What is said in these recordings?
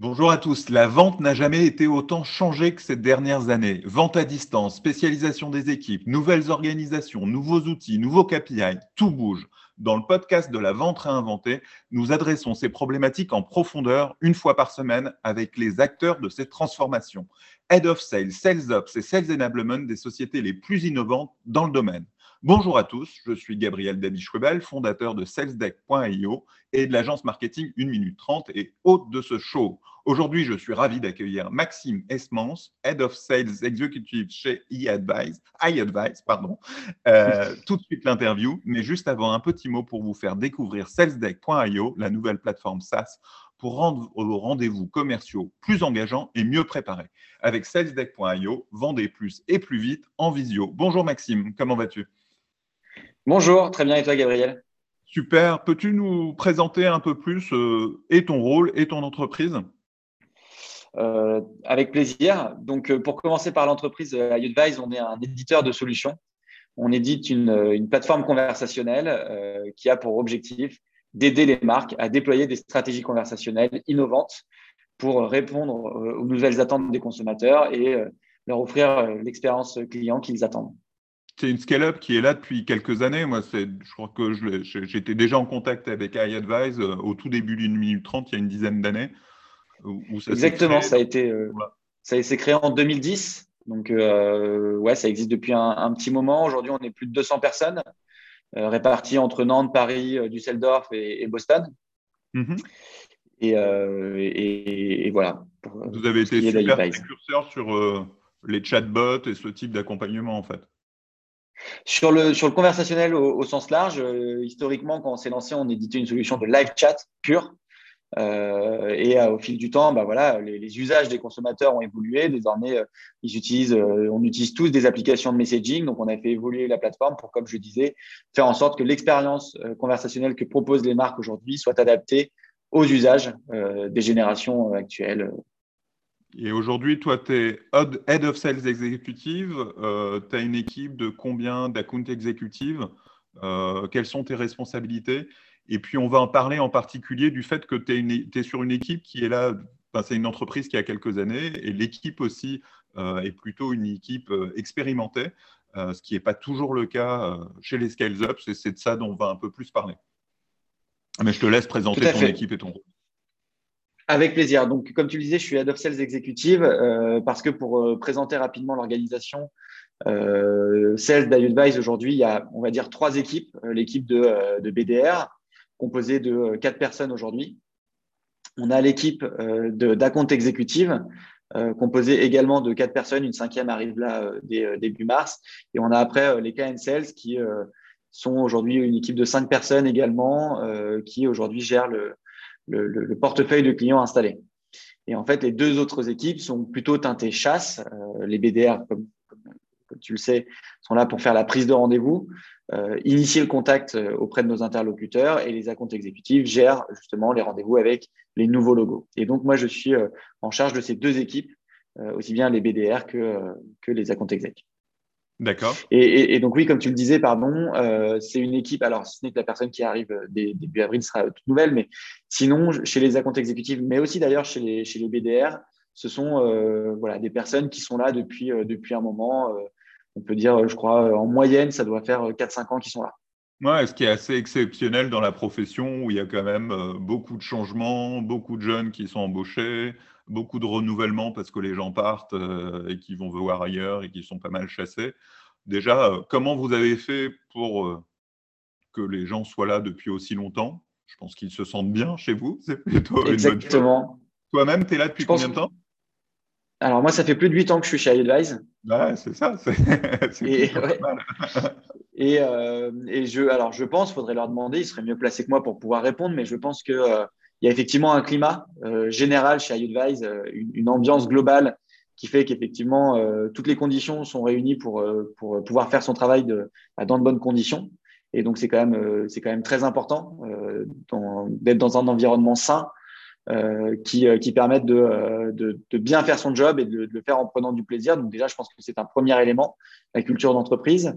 Bonjour à tous. La vente n'a jamais été autant changée que ces dernières années. Vente à distance, spécialisation des équipes, nouvelles organisations, nouveaux outils, nouveaux KPI, tout bouge. Dans le podcast de la vente réinventée, nous adressons ces problématiques en profondeur une fois par semaine avec les acteurs de ces transformations. Head of Sales, Sales Ops et Sales Enablement des sociétés les plus innovantes dans le domaine. Bonjour à tous, je suis Gabriel Dabi-Schwebel, fondateur de salesdeck.io et de l'agence marketing 1 minute 30 et hôte de ce show. Aujourd'hui, je suis ravi d'accueillir Maxime Esmans, Head of Sales Executive chez iAdvise. iAdvise pardon. Euh, tout de suite l'interview, mais juste avant, un petit mot pour vous faire découvrir salesdeck.io, la nouvelle plateforme SaaS pour rendre vos rendez-vous commerciaux plus engageants et mieux préparés. Avec salesdeck.io, vendez plus et plus vite en visio. Bonjour Maxime, comment vas-tu? Bonjour, très bien et toi Gabriel? Super, peux-tu nous présenter un peu plus euh, et ton rôle et ton entreprise? Euh, Avec plaisir. Donc euh, pour commencer par l'entreprise iAdvise, on est un éditeur de solutions. On édite une, plateforme conversationnelle qui a pour objectif d'aider les marques à déployer des stratégies conversationnelles innovantes pour répondre aux nouvelles attentes des consommateurs et leur offrir l'expérience client qu'ils attendent c'est une scale-up qui est là depuis quelques années. Moi, je crois que j'étais déjà en contact avec iAdvise euh, au tout début d'une minute trente, il y a une dizaine d'années. Exactement, ça a été, euh, ça s'est créé en 2010. Donc, euh, ouais, ça existe depuis un, petit moment. Aujourd'hui, on est plus de 200 personnes réparties entre Nantes, Paris, Düsseldorf et, Boston. Mm-hmm. et, voilà. Vous avez été super précurseur sur les chatbots et ce type d'accompagnement, en fait. Sur le, conversationnel au, sens large, euh, historiquement, quand on s'est lancé, on éditait une solution de live chat pure. Euh, et euh, au fil du temps, bah voilà, les, usages des consommateurs ont évolué. Désormais, on utilise tous des applications de messaging. Donc, on a fait évoluer la plateforme pour, comme je disais, faire en sorte que l'expérience conversationnelle que proposent les marques aujourd'hui soit adaptée aux usages des générations actuelles et aujourd'hui, toi, tu es Head of Sales Executive. Euh, tu as une équipe de combien d'account exécutives euh, Quelles sont tes responsabilités? Et puis, on va en parler en particulier du fait que tu es, sur une équipe qui est là. c'est une entreprise qui a quelques années et l'équipe aussi euh, est plutôt une équipe expérimentée, ce qui n'est pas toujours le cas chez les Scales Up. C'est de ça dont on va un peu plus parler. Mais je te laisse présenter ton équipe et ton rôle. Avec plaisir. Donc, comme tu le disais, je suis Head of Sales Executive euh, parce que pour euh, présenter rapidement l'organisation, euh, Sales d'Advise, aujourd'hui, il y a, on va dire, trois équipes. Euh, l'équipe de, de, BDR, composée de quatre personnes aujourd'hui. On a l'équipe d'Account Executive, composée également de quatre personnes. Une cinquième arrive là début mars. Et on a après les KN Sales qui sont aujourd'hui une équipe de cinq personnes également, qui aujourd'hui gèrent le, le, portefeuille de clients installé. Et en fait, les deux autres équipes sont plutôt teintées chasse. Euh, les BDR, comme, tu le sais, sont là pour faire la prise de rendez-vous, euh, initier le contact euh, auprès de nos interlocuteurs et les accounts exécutifs gèrent justement les rendez-vous avec les nouveaux logos. Et donc, moi, je suis en charge de ces deux équipes, aussi bien les BDR que, que les accounts exécutifs. D'accord. Et, donc oui, comme tu le disais, pardon, euh, c'est une équipe. Alors, ce n'est que la personne qui arrive euh, début avril sera toute nouvelle, mais sinon, chez les accounts exécutifs, mais aussi d'ailleurs chez les, chez les BDR, ce sont euh, voilà, des personnes qui sont là depuis, depuis un moment. on peut dire, je crois, en moyenne, ça doit faire 4-5 ans qu'ils sont là. Ouais, ce qui est assez exceptionnel dans la profession où il y a quand même beaucoup de changements, beaucoup de jeunes qui sont embauchés, beaucoup de renouvellement parce que les gens partent euh, et qui vont voir ailleurs et qui sont pas mal chassés. Déjà, euh, comment vous avez fait pour euh, que les gens soient là depuis aussi longtemps? Je pense qu'ils se sentent bien chez vous. C'est plutôt Exactement. Toi-même, tu es là depuis combien de temps? Alors, moi, ça fait plus de 8 ans que je suis chez iAdvise. Ouais, c'est ça. et, et, et, je, alors, je pense, il faudrait leur demander, ils seraient mieux placés que moi pour pouvoir répondre, mais je pense que il y a effectivement un climat euh, général chez iAdvise, euh, une, ambiance globale qui fait qu'effectivement, euh, toutes les conditions sont réunies pour, pour pouvoir faire son travail de, bah, dans de bonnes conditions. Et donc, c'est quand, même, c'est quand même très important d'être dans un environnement sain qui, qui permette de, de, bien faire son job et de, le faire en prenant du plaisir. Donc, déjà, je pense que c'est un premier élément, la culture d'entreprise.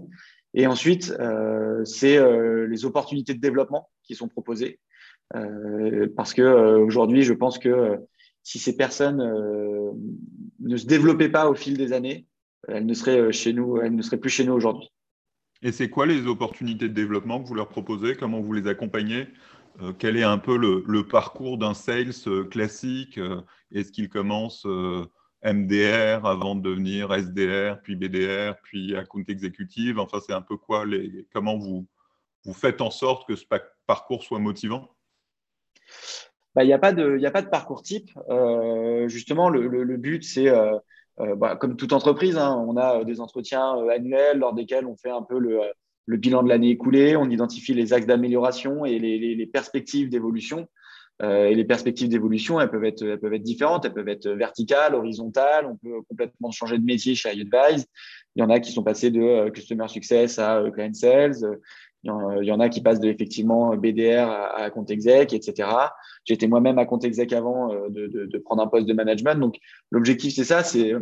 Et ensuite, c'est les opportunités de développement qui sont proposées. Euh, parce que euh, aujourd'hui, je pense que si ces personnes ne se développaient pas au fil des années, elles ne seraient plus chez nous aujourd'hui. Et c'est quoi les opportunités de développement que vous leur proposez? Comment vous les accompagnez? Quel est un peu le, parcours d'un sales classique Est-ce qu'il commence MDR avant de devenir SDR, puis BDR, puis account exécutive? Enfin, c'est un peu quoi Comment vous, vous faites en sorte que ce parcours soit motivant? Bah, Il n'y a, pas de, parcours type. Euh, justement, le, but, c'est, euh, euh, bah, comme toute entreprise, hein, on a des entretiens annuels lors desquels on fait un peu le, bilan de l'année écoulée, on identifie les axes d'amélioration et les perspectives d'évolution. Euh, et les perspectives d'évolution, elles peuvent être, elles peuvent être différentes, elles peuvent être verticales, horizontales. On peut complètement changer de métier chez iAdvise. Il y en a qui sont passés de euh, customer success à euh, client sales. Il y en a qui passent de effectivement BDR à, compte exec, etc. J'étais moi-même à compte exec avant de, de, de, prendre un poste de management. Donc l'objectif c'est ça, c'est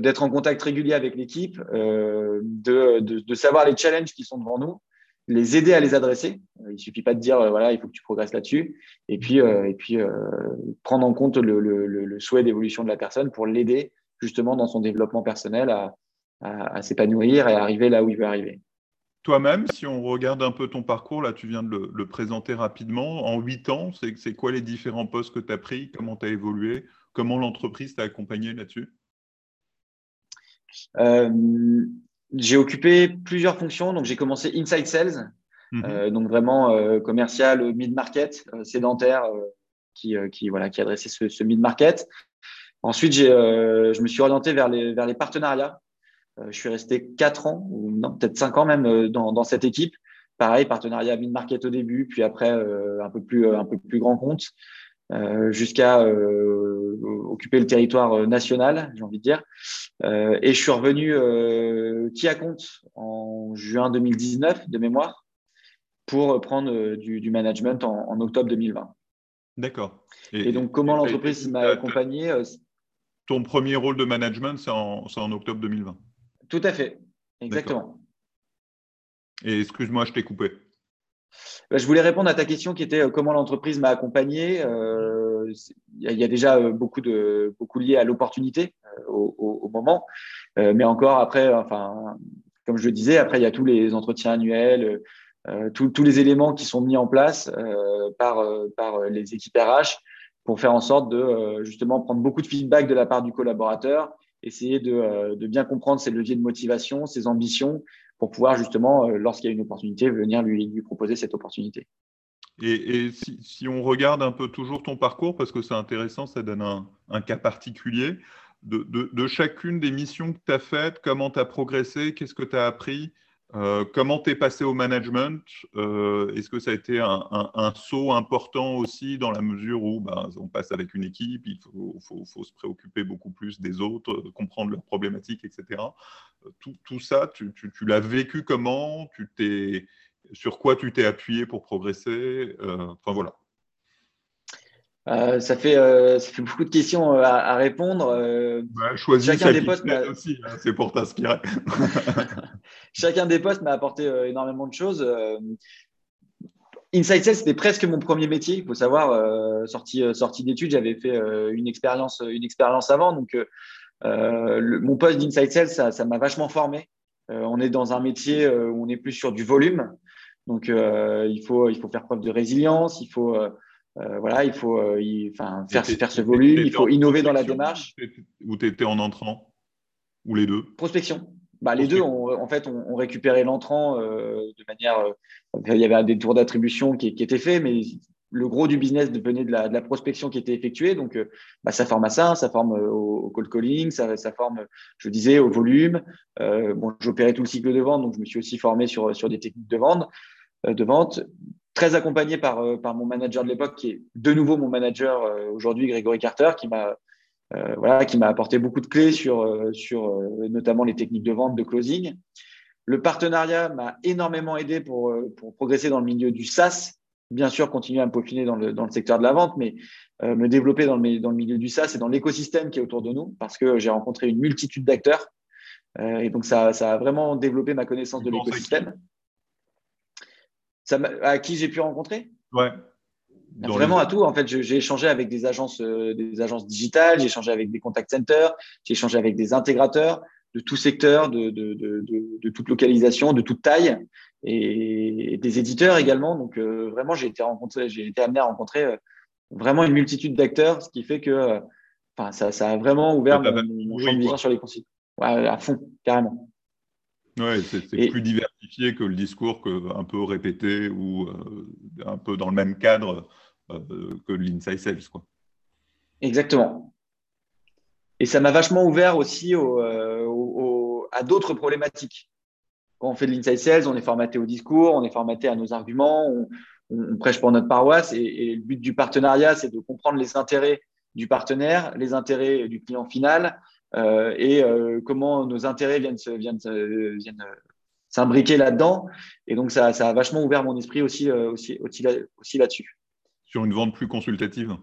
d'être en contact régulier avec l'équipe, de, de, savoir les challenges qui sont devant nous les aider à les adresser. Il suffit pas de dire, euh, voilà, il faut que tu progresses là-dessus. Et puis, euh, et puis euh, prendre en compte le, souhait d'évolution de la personne pour l'aider justement dans son développement personnel à, s'épanouir et à arriver là où il veut arriver. Toi-même, si on regarde un peu ton parcours, là, tu viens de le, présenter rapidement. En huit ans, c'est quoi les différents postes que tu as pris? Comment tu as évolué? Comment l'entreprise t'a accompagné là-dessus? J'ai occupé plusieurs fonctions. Donc, j'ai commencé inside sales, mhm. euh, donc vraiment euh, commercial, mid-market, euh, sédentaire, qui, qui, voilà, qui adressait ce, ce mid-market. Ensuite, je me suis orienté vers les, vers les partenariats. Je suis resté quatre ans, ou non, peut-être cinq ans même dans, dans cette équipe. Pareil, partenariat mid-market au début, puis après un peu plus, un peu plus grand compte. Euh, jusqu'à euh, occuper le territoire euh, national, j'ai envie de dire. et je suis revenu qui à compte en juin 2019 de mémoire pour prendre du, management en, octobre 2020. D'accord. Et, donc, comment l'entreprise m'a accompagné Ton premier rôle de management, c'est en, en, octobre 2020 Tout à fait, exactement. Et excuse-moi, je t'ai coupé. Bah, je voulais répondre à ta question qui était euh, comment l'entreprise m'a accompagné. Euh, il y, a déjà euh, beaucoup, de, beaucoup lié à l'opportunité au, moment, mais encore après, enfin, comme je le disais, après il y a tous les entretiens annuels, tous les éléments qui sont mis en place par, par les équipes RH pour faire en sorte de justement prendre beaucoup de feedback de la part du collaborateur, essayer de, de bien comprendre ses leviers de motivation, ses ambitions pour pouvoir justement, euh, lorsqu'il y a une opportunité, venir lui, lui proposer cette opportunité. Et, si, on regarde un peu toujours ton parcours, parce que c'est intéressant, ça donne un, cas particulier, de, chacune des missions que tu as faites, comment tu as progressé, qu'est-ce que tu as appris, euh, comment tu es passé au management? Euh, Est-ce que ça a été un, saut important aussi dans la mesure où bah, on passe avec une équipe, il faut, se préoccuper beaucoup plus des autres, comprendre leurs problématiques, etc tout, ça, tu, l'as vécu comment? Tu t'es, Sur quoi tu t'es appuyé pour progresser? Euh, Enfin voilà. Euh, ça, fait, euh, ça fait beaucoup de questions à, répondre. Bah, choisis chacun des postes aussi, hein, c'est pour t'inspirer. chacun des postes m'a apporté énormément de choses. Inside Sales, c'était presque mon premier métier. Il faut savoir, sortie, sortie d'études, j'avais fait une expérience, une expérience avant. Donc, euh, mon poste d'inside sales, ça, m'a vachement formé. Euh, on est dans un métier euh, où on est plus sur du volume. Donc, il, faut, il faut faire preuve de résilience, il faut, voilà, il faut enfin, faire, faire ce volume, il faut innover dans la démarche. Ou tu étais en entrant Ou les deux? Prospection. Bah, les deux, en fait, on, récupérait l'entrant de manière. il y avait des tours d'attribution qui, qui, étaient faits, mais le gros du business venait de la, de la prospection qui était effectuée. Donc, euh, bah, ça forme à ça, ça forme euh, au, cold calling, ça, ça, forme, je disais, au volume. Euh, bon, j'opérais tout le cycle de vente, donc je me suis aussi formé sur, sur des techniques de vente. de vente très accompagné par, par mon manager de l'époque, qui est de nouveau mon manager aujourd'hui, Grégory Carter, qui m'a voilà, qui m'a apporté beaucoup de clés sur, sur notamment les techniques de vente, de closing. Le partenariat m'a énormément aidé pour, pour progresser dans le milieu du SaaS, bien sûr continuer à me peaufiner dans le, dans le secteur de la vente, mais euh, me développer dans le, dans le milieu du SaaS et dans l'écosystème qui est autour de nous, parce que j'ai rencontré une multitude d'acteurs. Euh, et donc, ça, ça, a vraiment développé ma connaissance de l'écosystème. À qui j'ai pu rencontrer Ouais. Vraiment à tout. En fait, j'ai échangé avec des agences, des agences digitales, j'ai échangé avec des contact centers, j'ai échangé avec des intégrateurs de tout secteur, de, de, de, de, toute localisation, de toute taille, et, des éditeurs également. Donc vraiment, j'ai été rencontré, j'ai été amené à rencontrer vraiment une multitude d'acteurs, ce qui fait que enfin, ça, ça a vraiment ouvert mon, champ de vision sur les consignes. à fond, carrément. Oui, c'est plus diversifié que le discours que, un peu répété ou euh, un peu dans le même cadre euh, que l'inside sales. Quoi. Exactement. Et ça m'a vachement ouvert aussi euh, à d'autres problématiques. Quand on fait de l'inside sales, on est formaté au discours, on est formaté à nos arguments, on, on prêche pour notre paroisse. Et, le but du partenariat, c'est de comprendre les intérêts du partenaire, les intérêts du client final et euh, comment nos intérêts viennent, viennent, viennent s'imbriquer là-dedans. Et donc, ça, ça, a vachement ouvert mon esprit aussi, euh, aussi, aussi, aussi là-dessus. Sur une vente plus consultative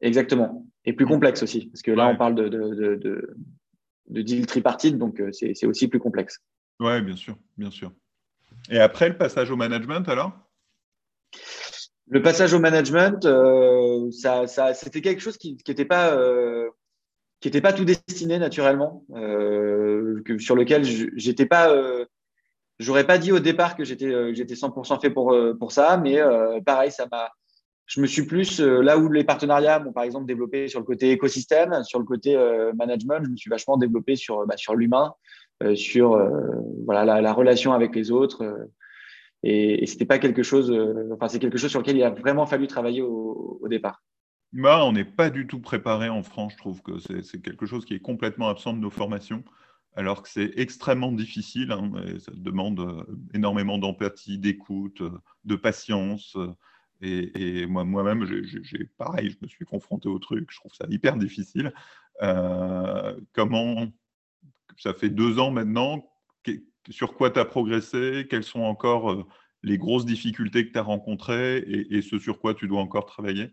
Exactement. Et plus complexe aussi, parce que là, on parle de, de, de, de deal tripartite, donc c'est aussi plus complexe. Oui, bien sûr, bien sûr. Et après, le passage au management, alors? Le passage au management, euh, ça, ça c'était quelque chose qui n'était pas, euh, qui était pas tout destiné naturellement, euh, sur lequel j'étais pas, euh, j'aurais pas dit au départ que j'étais, euh, j'étais 100% fait pour pour ça, mais pareil, ça m'a, je me suis plus là où les partenariats m'ont par exemple développé sur le côté écosystème, sur le côté management, je me suis vachement développé sur bah, sur l'humain, sur la, la, relation avec les autres et, c'était pas quelque chose, euh, enfin, c'est quelque chose sur lequel il a vraiment fallu travailler au, départ. Bah, on n'est pas du tout préparé en France, je trouve que c'est quelque chose qui est complètement absent de nos formations, alors que c'est extrêmement difficile. Hein, ça demande euh, énormément d'empathie, d'écoute, euh, de patience. Et, moi, moi-même, pareil, je me suis confronté au truc, je trouve ça hyper difficile. comment, ça fait deux ans maintenant, sur quoi tu as progressé, quelles sont encore euh, les grosses difficultés que tu as rencontrées et, ce sur quoi tu dois encore travailler?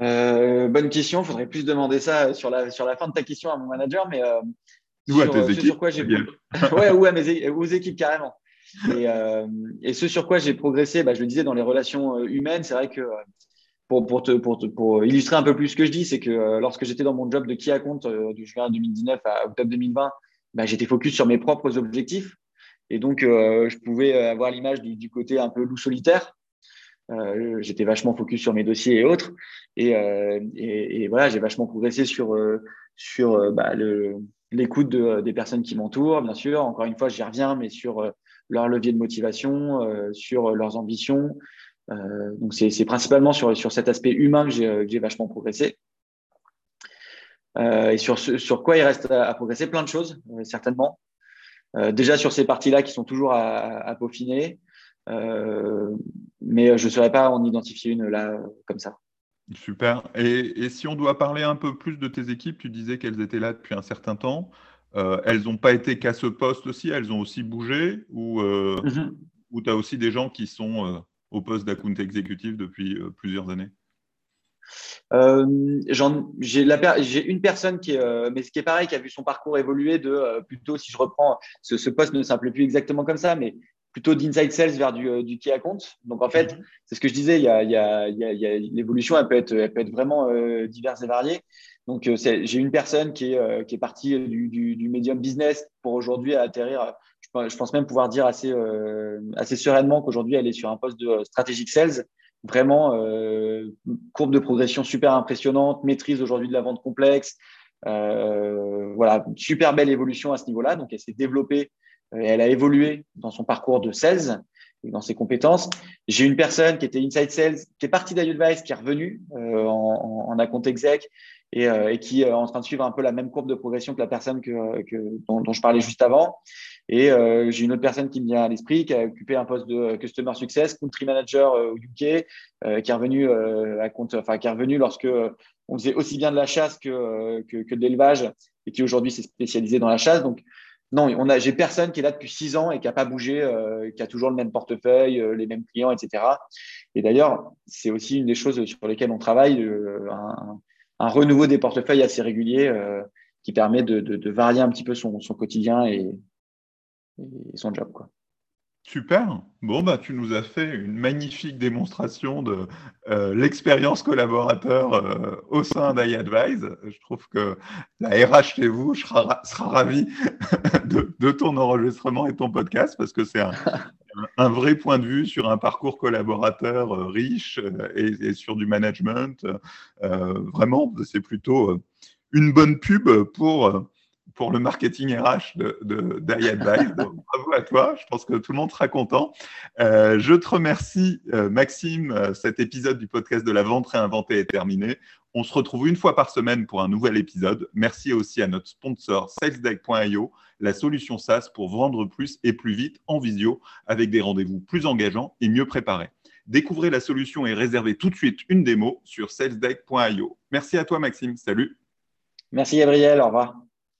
Euh, Bonne question, il faudrait plus demander ça sur la, sur la fin de ta question à mon manager, mais euh, ou à tes équipes. Sur quoi j'ai... ouais, ou à mes aux équipes carrément. Et, et, ce sur quoi j'ai progressé, bah, je le disais dans les relations humaines, c'est vrai que pour, pour, te, pour, pour, illustrer un peu plus ce que je dis, c'est que lorsque j'étais dans mon job de qui à compte de juin 2019 à octobre 2020, bah, j'étais focus sur mes propres objectifs. Et donc, euh, je pouvais avoir l'image du, côté un peu loup solitaire. Euh, j'étais vachement focus sur mes dossiers et autres. Et, euh, voilà, j'ai vachement progressé sur, sur bah, l'écoute de, des personnes qui m'entourent, bien sûr. Encore une fois, j'y reviens, mais sur leur levier de motivation, sur leurs ambitions. donc, c'est principalement sur, sur cet aspect humain que j'ai vachement progressé. Euh, et sur, quoi il reste à, progresser? Plein de choses, euh, certainement. Euh, déjà sur ces parties-là qui sont toujours à peaufiner, mais je ne saurais pas en identifier une là comme ça. Super. Et, et, si on doit parler un peu plus de tes équipes, tu disais qu'elles étaient là depuis un certain temps. Euh, elles n'ont pas été qu'à ce poste aussi, elles ont aussi bougé ou, euh, ou tu as aussi des gens qui sont euh, au poste d'account exécutif depuis plusieurs années? Euh, j'ai une personne qui est, euh, mais ce qui est pareil, qui a vu son parcours évoluer de euh, plutôt, si je reprends, ce, ce poste ne s'appelait plus exactement comme ça, mais plutôt d'inside sales vers du, du key account. Donc en fait, mhm. c'est ce que je disais, il y a, il y a, il y a, l'évolution, elle peut être, elle peut être vraiment diverse et variée. Donc j'ai une personne qui est, qui est partie du, du, du medium business pour aujourd'hui atterrir. Je, je, pense même pouvoir dire assez, assez sereinement qu'aujourd'hui elle est sur un poste de strategic sales Vraiment, euh, courbe de progression super impressionnante, maîtrise aujourd'hui de la vente complexe. Euh, voilà, super belle évolution à ce niveau-là. Donc, elle s'est développée, euh, elle a évolué dans son parcours de 16 et dans ses compétences. J'ai une personne qui était inside sales, qui est partie d'Advice, qui est revenue euh, en, en, exec et, euh, et, qui est en train de suivre un peu la même courbe de progression que la personne que, que dont, dont, je parlais juste avant. Et euh, j'ai une autre personne qui me vient à l'esprit, qui a occupé un poste de Customer Success, Country Manager au UK, qui est revenu à compte, enfin qui est revenu lorsque on faisait aussi bien de la chasse que, que, que de l'élevage et qui aujourd'hui s'est spécialisé dans la chasse. Donc non, on a, j'ai personne qui est là depuis six ans et qui n'a pas bougé, euh, qui a toujours le même portefeuille, euh, les mêmes clients, etc. Et d'ailleurs, c'est aussi une des choses sur lesquelles on travaille, euh, un, renouveau des portefeuilles assez régulier qui permet de, varier un petit peu son, son quotidien et, et, son job. Quoi. Super. Bon, bah, tu nous as fait une magnifique démonstration de euh, l'expérience collaborateur euh, au sein d'iAdvise. Je trouve que la RH chez vous sera, ravie de, ton enregistrement et ton podcast parce que c'est un, vrai point de vue sur un parcours collaborateur euh, riche et, sur du management. vraiment, c'est plutôt une bonne pub pour pour le marketing RH de, de bravo à toi. Je pense que tout le monde sera content. Euh, je te remercie, euh, Maxime. Euh, cet épisode du podcast de la vente réinventée est terminé. On se retrouve une fois par semaine pour un nouvel épisode. Merci aussi à notre sponsor salesdeck.io, la solution SaaS pour vendre plus et plus vite en visio avec des rendez-vous plus engageants et mieux préparés. Découvrez la solution et réservez tout de suite une démo sur salesdeck.io. Merci à toi, Maxime. Salut. Merci, Gabriel. Au revoir.